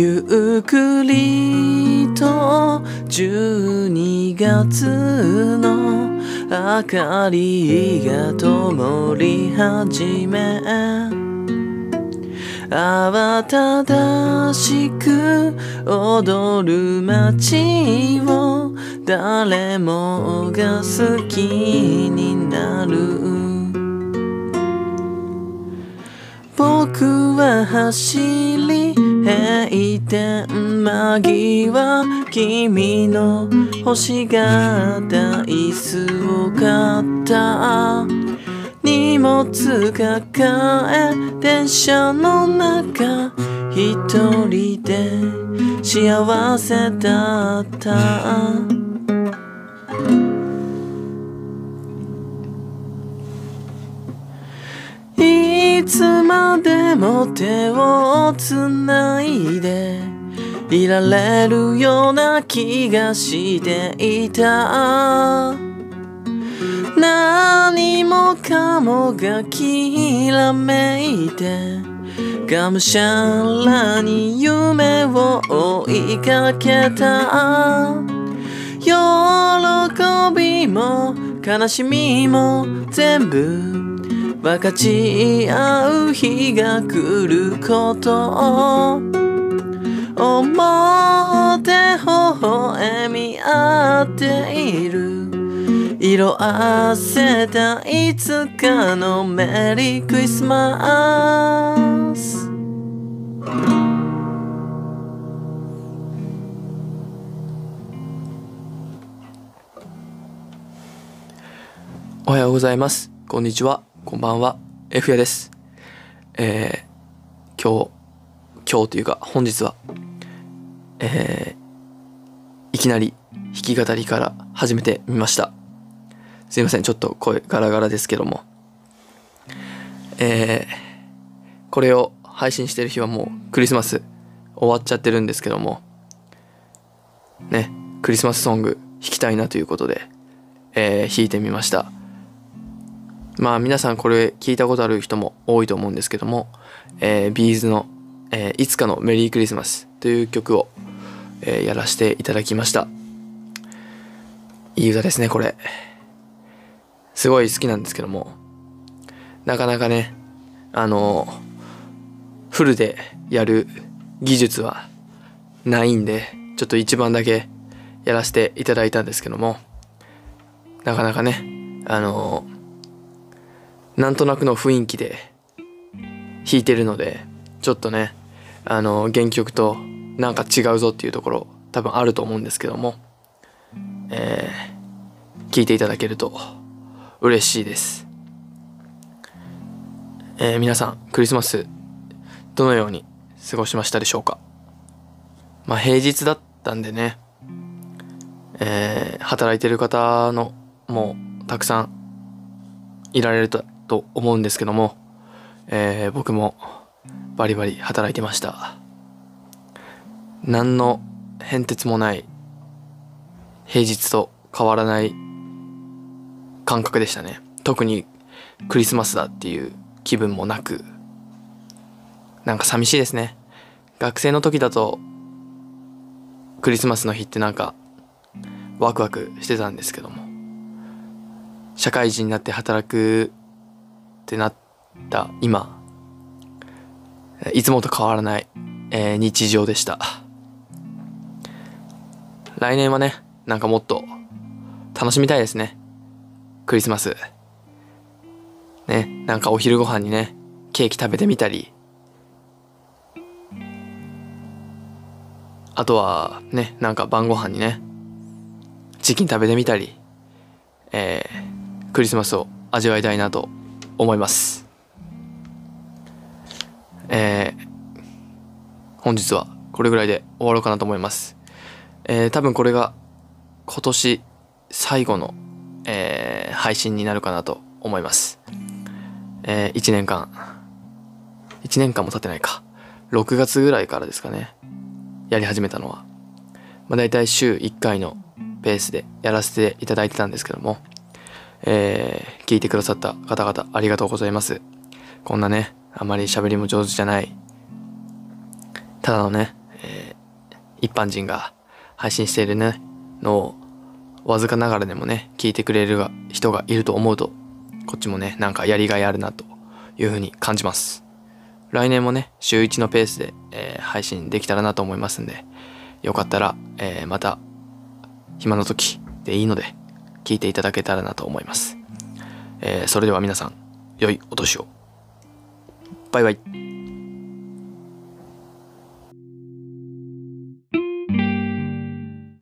ゆっくりと12月の明かりが灯り始め。慌ただしく踊る街を誰もが好きになる。僕は走り閉店間際君の欲しがった椅子を買った。荷物抱え電車の中。一人で幸せだった。つまでも手をつないでいられるような気がしていた。何もかもがきらめいてがむしゃらに夢を追いかけた。喜びも悲しみも全部分かち合う日が来ること。を思って微笑み合っている。色あせたいつかのメリークリスマス。おはようございます。こんにちは。こんばんは。F やです。えー、今日今日というか本日はえー、いきなり弾き語りから始めてみました。すいません。ちょっと声ガラガラですけども。えー、これを配信してる日はもうクリスマス終わっちゃってるんですけども。ねクリスマスソング弾きたいなということで、えー、弾いてみました。まあ皆さんこれ聞いたことある人も多いと思うんですけども、えー、ビーズの、えー、いつかのメリークリスマスという曲を、えー、やらせていただきました。いい歌ですね、これ。すごい好きなんですけども、なかなかね、あの、フルでやる技術はないんで、ちょっと一番だけやらせていただいたんですけども、なかなかね、あの、なんとなくの雰囲気で弾いてるのでちょっとねあの原曲となんか違うぞっていうところ多分あると思うんですけどもえー、聞いていただけると嬉しいです、えー、皆さんクリスマスどのように過ごしましたでしょうか？まあ平日だったんでねえー、働いてる方のもうたくさんいられるとと思うんですけども、えー、僕もバリバリ働いてました。何の変哲もない平日と変わらない感覚でしたね。特にクリスマスだっていう気分もなくなんか寂しいですね。学生の時だとクリスマスの日ってなんかワクワクしてたんですけども社会人になって働くってなった今。いつもと変わらない、えー、日常でした。来年はねなんかもっと楽しみたいですね。クリスマス。ねなんかお昼ご飯にねケーキ食べてみたり。あとはねなんか晩ご飯にねチキン食べてみたり。えー、クリスマスを味わいたいなと思います。えー、本日はこれぐらいで終わろうかなと思います。えー、多分これが今年最後の、えー、配信になるかなと思います。えー、1年間。1年間も経ってないか。6月ぐらいからですかね。やり始めたのは。まあ大体週1回のペースでやらせていただいてたんですけども。えー、聞いてくださった方々ありがとうございます。こんなね、あまり喋りも上手じゃない、ただのね、え一般人が配信しているねのをわずかながらでもね聞いてくれる人がいると思うとこっちもねなんかやりがいあるなというふうに感じます来年もね週1のペースで、えー、配信できたらなと思いますんでよかったら、えー、また暇の時でいいので聞いていただけたらなと思います、えー、それでは皆さん良いお年を。バイバイ。